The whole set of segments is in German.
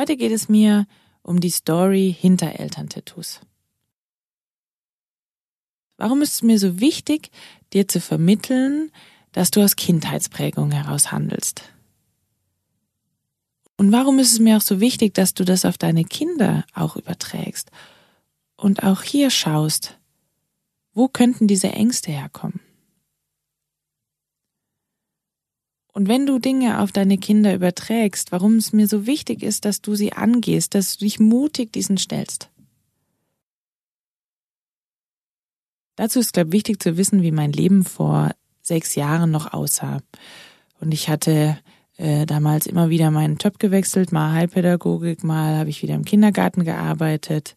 Heute geht es mir um die Story hinter Elterntattoos. Warum ist es mir so wichtig, dir zu vermitteln, dass du aus Kindheitsprägung heraus handelst? Und warum ist es mir auch so wichtig, dass du das auf deine Kinder auch überträgst und auch hier schaust, wo könnten diese Ängste herkommen? Und wenn du Dinge auf deine Kinder überträgst, warum es mir so wichtig ist, dass du sie angehst, dass du dich mutig diesen stellst. Dazu ist, glaube ich, wichtig zu wissen, wie mein Leben vor sechs Jahren noch aussah. Und ich hatte äh, damals immer wieder meinen Job gewechselt, mal Heilpädagogik, mal habe ich wieder im Kindergarten gearbeitet.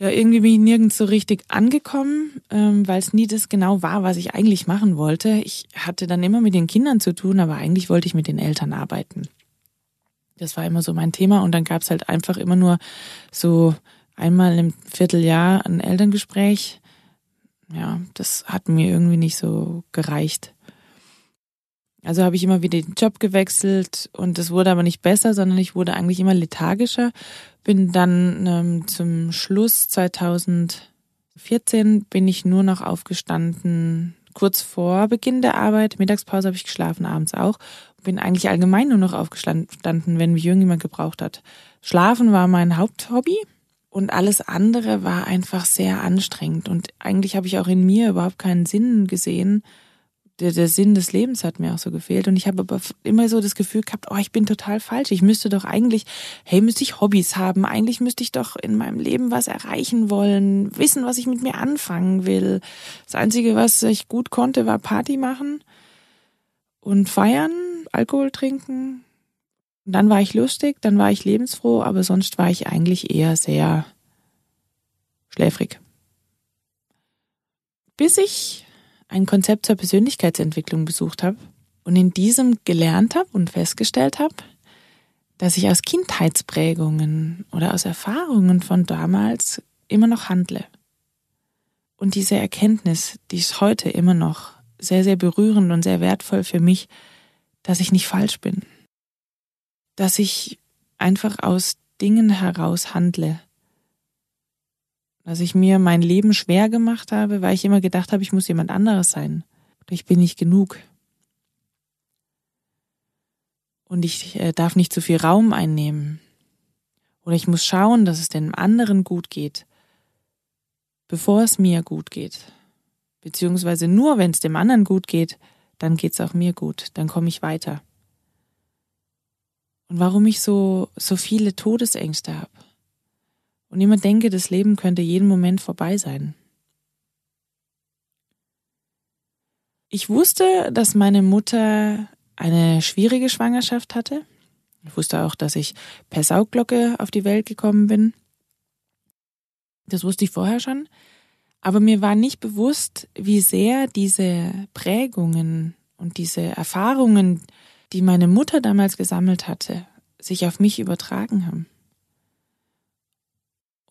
Ja, irgendwie bin ich nirgends so richtig angekommen, ähm, weil es nie das genau war, was ich eigentlich machen wollte. Ich hatte dann immer mit den Kindern zu tun, aber eigentlich wollte ich mit den Eltern arbeiten. Das war immer so mein Thema und dann gab es halt einfach immer nur so einmal im Vierteljahr ein Elterngespräch. Ja, das hat mir irgendwie nicht so gereicht. Also habe ich immer wieder den Job gewechselt und es wurde aber nicht besser, sondern ich wurde eigentlich immer lethargischer. Bin dann ähm, zum Schluss 2014 bin ich nur noch aufgestanden, kurz vor Beginn der Arbeit. Mittagspause habe ich geschlafen, abends auch. Bin eigentlich allgemein nur noch aufgestanden, wenn mich irgendjemand gebraucht hat. Schlafen war mein Haupthobby und alles andere war einfach sehr anstrengend. Und eigentlich habe ich auch in mir überhaupt keinen Sinn gesehen, der, der Sinn des Lebens hat mir auch so gefehlt. Und ich habe aber immer so das Gefühl gehabt, oh, ich bin total falsch. Ich müsste doch eigentlich, hey, müsste ich Hobbys haben. Eigentlich müsste ich doch in meinem Leben was erreichen wollen, wissen, was ich mit mir anfangen will. Das Einzige, was ich gut konnte, war Party machen und feiern, Alkohol trinken. Und dann war ich lustig, dann war ich lebensfroh, aber sonst war ich eigentlich eher sehr schläfrig. Bis ich ein Konzept zur Persönlichkeitsentwicklung besucht habe und in diesem gelernt habe und festgestellt habe, dass ich aus Kindheitsprägungen oder aus Erfahrungen von damals immer noch handle. Und diese Erkenntnis, die ist heute immer noch sehr, sehr berührend und sehr wertvoll für mich, dass ich nicht falsch bin. Dass ich einfach aus Dingen heraus handle, dass ich mir mein Leben schwer gemacht habe, weil ich immer gedacht habe, ich muss jemand anderes sein. Ich bin nicht genug. Und ich äh, darf nicht zu viel Raum einnehmen. Oder ich muss schauen, dass es dem anderen gut geht, bevor es mir gut geht. Beziehungsweise nur, wenn es dem anderen gut geht, dann geht es auch mir gut, dann komme ich weiter. Und warum ich so, so viele Todesängste habe und immer denke, das Leben könnte jeden Moment vorbei sein. Ich wusste, dass meine Mutter eine schwierige Schwangerschaft hatte. Ich wusste auch, dass ich per Saugglocke auf die Welt gekommen bin. Das wusste ich vorher schon. Aber mir war nicht bewusst, wie sehr diese Prägungen und diese Erfahrungen, die meine Mutter damals gesammelt hatte, sich auf mich übertragen haben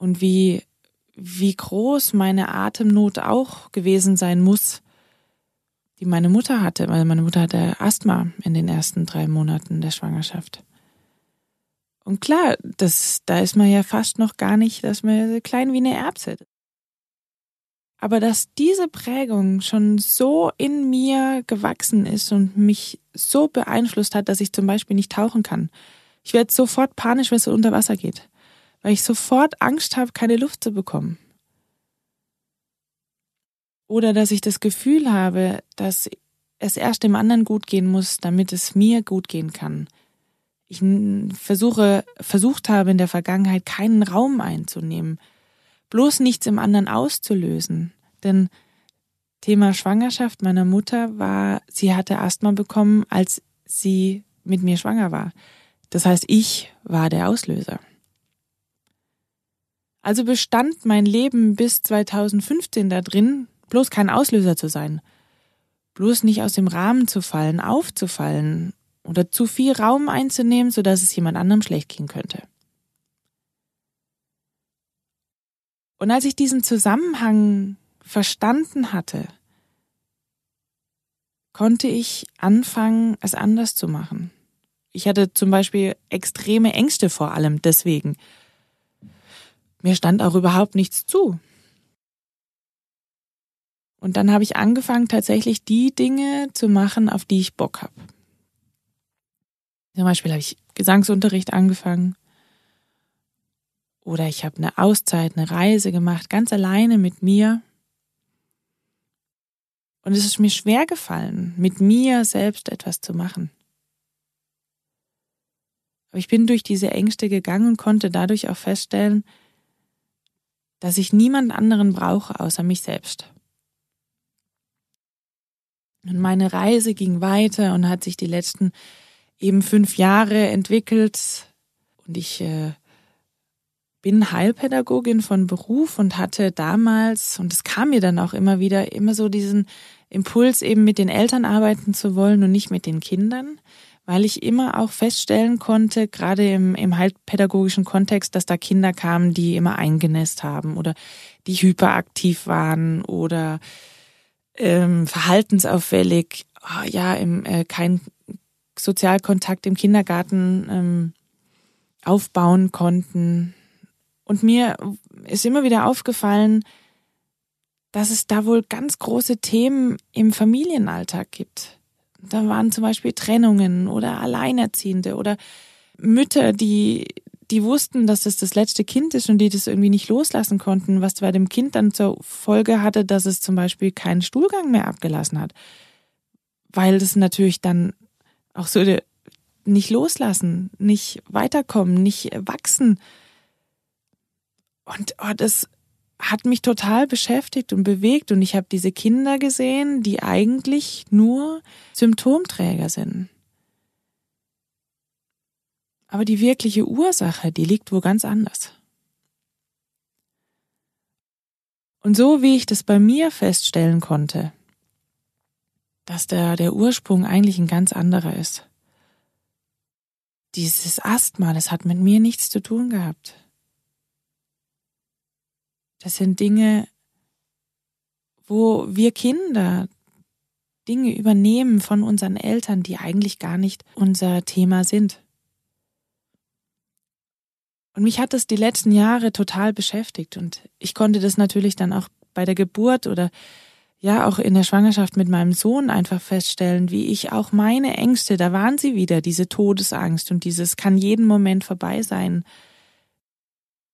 und wie, wie groß meine Atemnot auch gewesen sein muss, die meine Mutter hatte, weil meine Mutter hatte Asthma in den ersten drei Monaten der Schwangerschaft. Und klar, das, da ist man ja fast noch gar nicht, dass man klein wie eine Erbse. Aber dass diese Prägung schon so in mir gewachsen ist und mich so beeinflusst hat, dass ich zum Beispiel nicht tauchen kann. Ich werde sofort panisch, wenn es unter Wasser geht weil ich sofort Angst habe, keine Luft zu bekommen. Oder dass ich das Gefühl habe, dass es erst dem anderen gut gehen muss, damit es mir gut gehen kann. ich versuche, versucht habe in der Vergangenheit keinen Raum einzunehmen, bloß nichts im anderen auszulösen. Denn Thema Schwangerschaft meiner Mutter war, sie hatte Asthma bekommen, als sie mit mir schwanger war. Das heißt, ich war der Auslöser. Also bestand mein Leben bis 2015 da drin, bloß kein Auslöser zu sein, bloß nicht aus dem Rahmen zu fallen, aufzufallen oder zu viel Raum einzunehmen, sodass es jemand anderem schlecht gehen könnte. Und als ich diesen Zusammenhang verstanden hatte, konnte ich anfangen, es anders zu machen. Ich hatte zum Beispiel extreme Ängste vor allem deswegen. Mir stand auch überhaupt nichts zu. Und dann habe ich angefangen, tatsächlich die Dinge zu machen, auf die ich Bock habe. Zum Beispiel habe ich Gesangsunterricht angefangen. Oder ich habe eine Auszeit, eine Reise gemacht, ganz alleine mit mir. Und es ist mir schwer gefallen, mit mir selbst etwas zu machen. Aber ich bin durch diese Ängste gegangen und konnte dadurch auch feststellen, dass ich niemand anderen brauche außer mich selbst. Und meine Reise ging weiter und hat sich die letzten eben fünf Jahre entwickelt. Und ich äh, bin Heilpädagogin von Beruf und hatte damals, und es kam mir dann auch immer wieder, immer so diesen Impuls, eben mit den Eltern arbeiten zu wollen und nicht mit den Kindern, weil ich immer auch feststellen konnte, gerade im, im heilpädagogischen Kontext, dass da Kinder kamen, die immer eingenässt haben oder die hyperaktiv waren oder ähm, verhaltensauffällig, oh, ja, im, äh, kein Sozialkontakt im Kindergarten ähm, aufbauen konnten und mir ist immer wieder aufgefallen, dass es da wohl ganz große Themen im Familienalltag gibt. Da waren zum Beispiel Trennungen oder Alleinerziehende oder Mütter, die, die wussten, dass es das letzte Kind ist und die das irgendwie nicht loslassen konnten, was bei dem Kind dann zur Folge hatte, dass es zum Beispiel keinen Stuhlgang mehr abgelassen hat. Weil das natürlich dann auch so nicht loslassen, nicht weiterkommen, nicht wachsen und oh, das hat mich total beschäftigt und bewegt und ich habe diese Kinder gesehen, die eigentlich nur Symptomträger sind. Aber die wirkliche Ursache, die liegt wo ganz anders. Und so wie ich das bei mir feststellen konnte, dass der, der Ursprung eigentlich ein ganz anderer ist. Dieses Asthma, das hat mit mir nichts zu tun gehabt. Das sind Dinge, wo wir Kinder Dinge übernehmen von unseren Eltern, die eigentlich gar nicht unser Thema sind. Und mich hat das die letzten Jahre total beschäftigt und ich konnte das natürlich dann auch bei der Geburt oder ja auch in der Schwangerschaft mit meinem Sohn einfach feststellen, wie ich auch meine Ängste, da waren sie wieder, diese Todesangst und dieses kann jeden Moment vorbei sein,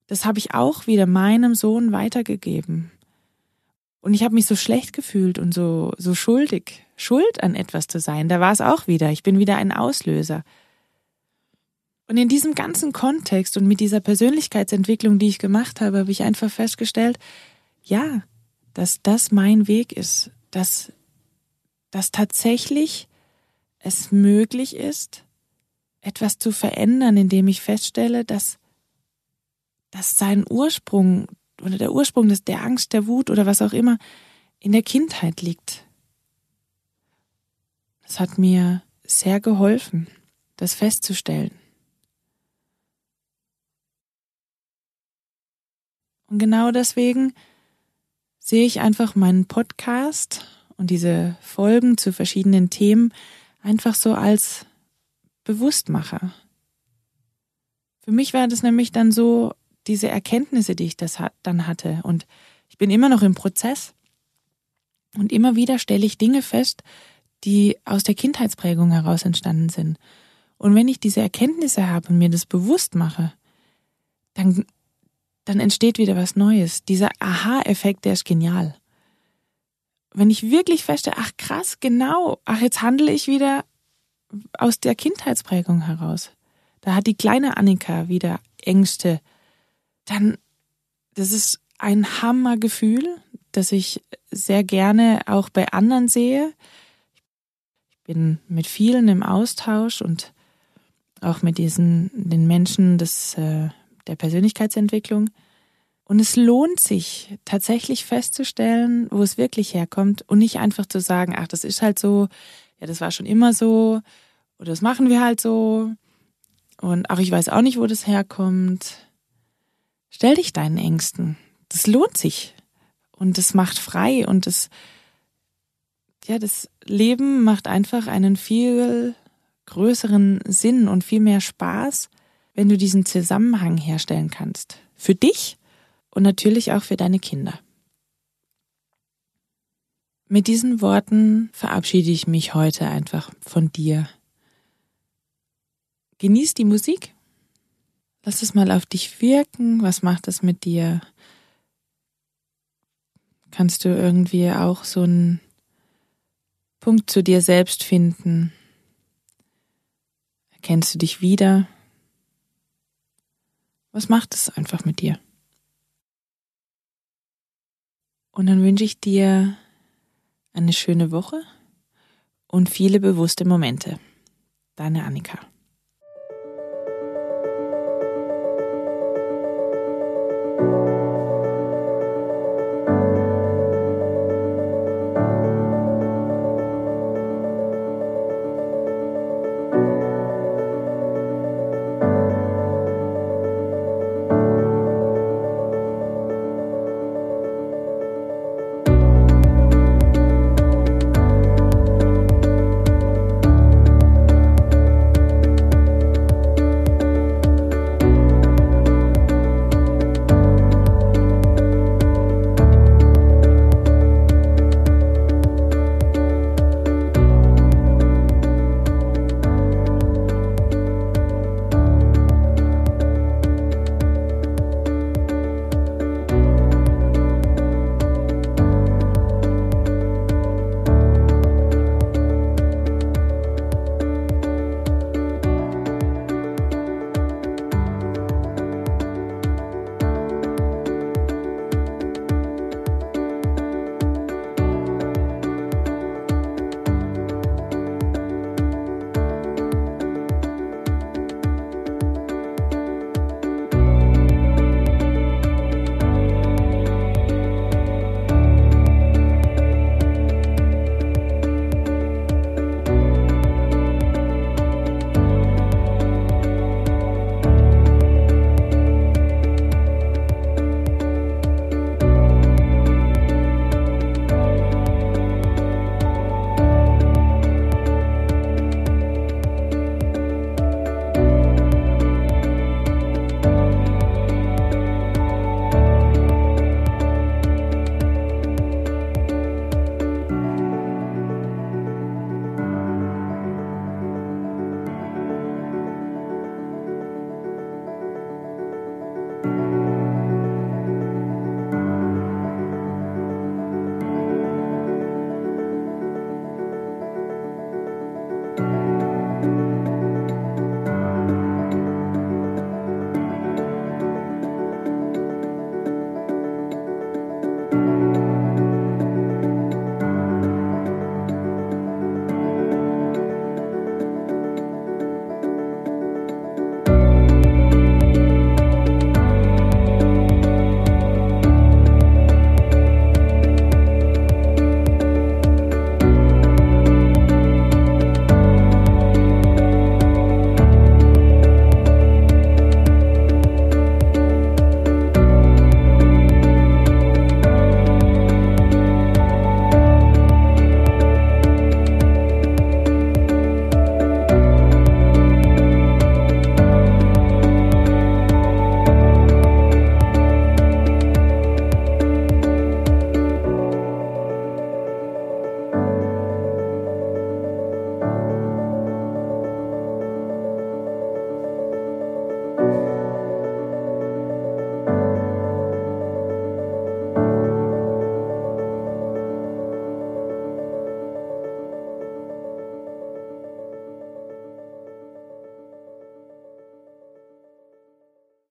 das habe ich auch wieder meinem Sohn weitergegeben. Und ich habe mich so schlecht gefühlt und so, so schuldig, schuld an etwas zu sein. Da war es auch wieder. Ich bin wieder ein Auslöser. Und in diesem ganzen Kontext und mit dieser Persönlichkeitsentwicklung, die ich gemacht habe, habe ich einfach festgestellt, ja, dass das mein Weg ist, dass, dass tatsächlich es möglich ist, etwas zu verändern, indem ich feststelle, dass dass sein Ursprung oder der Ursprung des, der Angst, der Wut oder was auch immer in der Kindheit liegt. Das hat mir sehr geholfen, das festzustellen. Und genau deswegen sehe ich einfach meinen Podcast und diese Folgen zu verschiedenen Themen einfach so als Bewusstmacher. Für mich war das nämlich dann so, diese Erkenntnisse, die ich das dann hatte. Und ich bin immer noch im Prozess. Und immer wieder stelle ich Dinge fest, die aus der Kindheitsprägung heraus entstanden sind. Und wenn ich diese Erkenntnisse habe und mir das bewusst mache, dann, dann entsteht wieder was Neues. Dieser Aha-Effekt, der ist genial. Wenn ich wirklich feststelle, ach krass, genau, ach jetzt handle ich wieder aus der Kindheitsprägung heraus, da hat die kleine Annika wieder Ängste, dann, das ist ein Hammergefühl, das ich sehr gerne auch bei anderen sehe. Ich bin mit vielen im Austausch und auch mit diesen, den Menschen des, äh, der Persönlichkeitsentwicklung. Und es lohnt sich tatsächlich festzustellen, wo es wirklich herkommt und nicht einfach zu sagen, ach, das ist halt so, ja, das war schon immer so oder das machen wir halt so und ach, ich weiß auch nicht, wo das herkommt. Stell dich deinen Ängsten. Das lohnt sich und das macht frei und das, ja, das Leben macht einfach einen viel größeren Sinn und viel mehr Spaß, wenn du diesen Zusammenhang herstellen kannst. Für dich und natürlich auch für deine Kinder. Mit diesen Worten verabschiede ich mich heute einfach von dir. Genieß die Musik. Lass es mal auf dich wirken. Was macht es mit dir? Kannst du irgendwie auch so einen Punkt zu dir selbst finden? Erkennst du dich wieder? Was macht es einfach mit dir? Und dann wünsche ich dir eine schöne Woche und viele bewusste Momente. Deine Annika.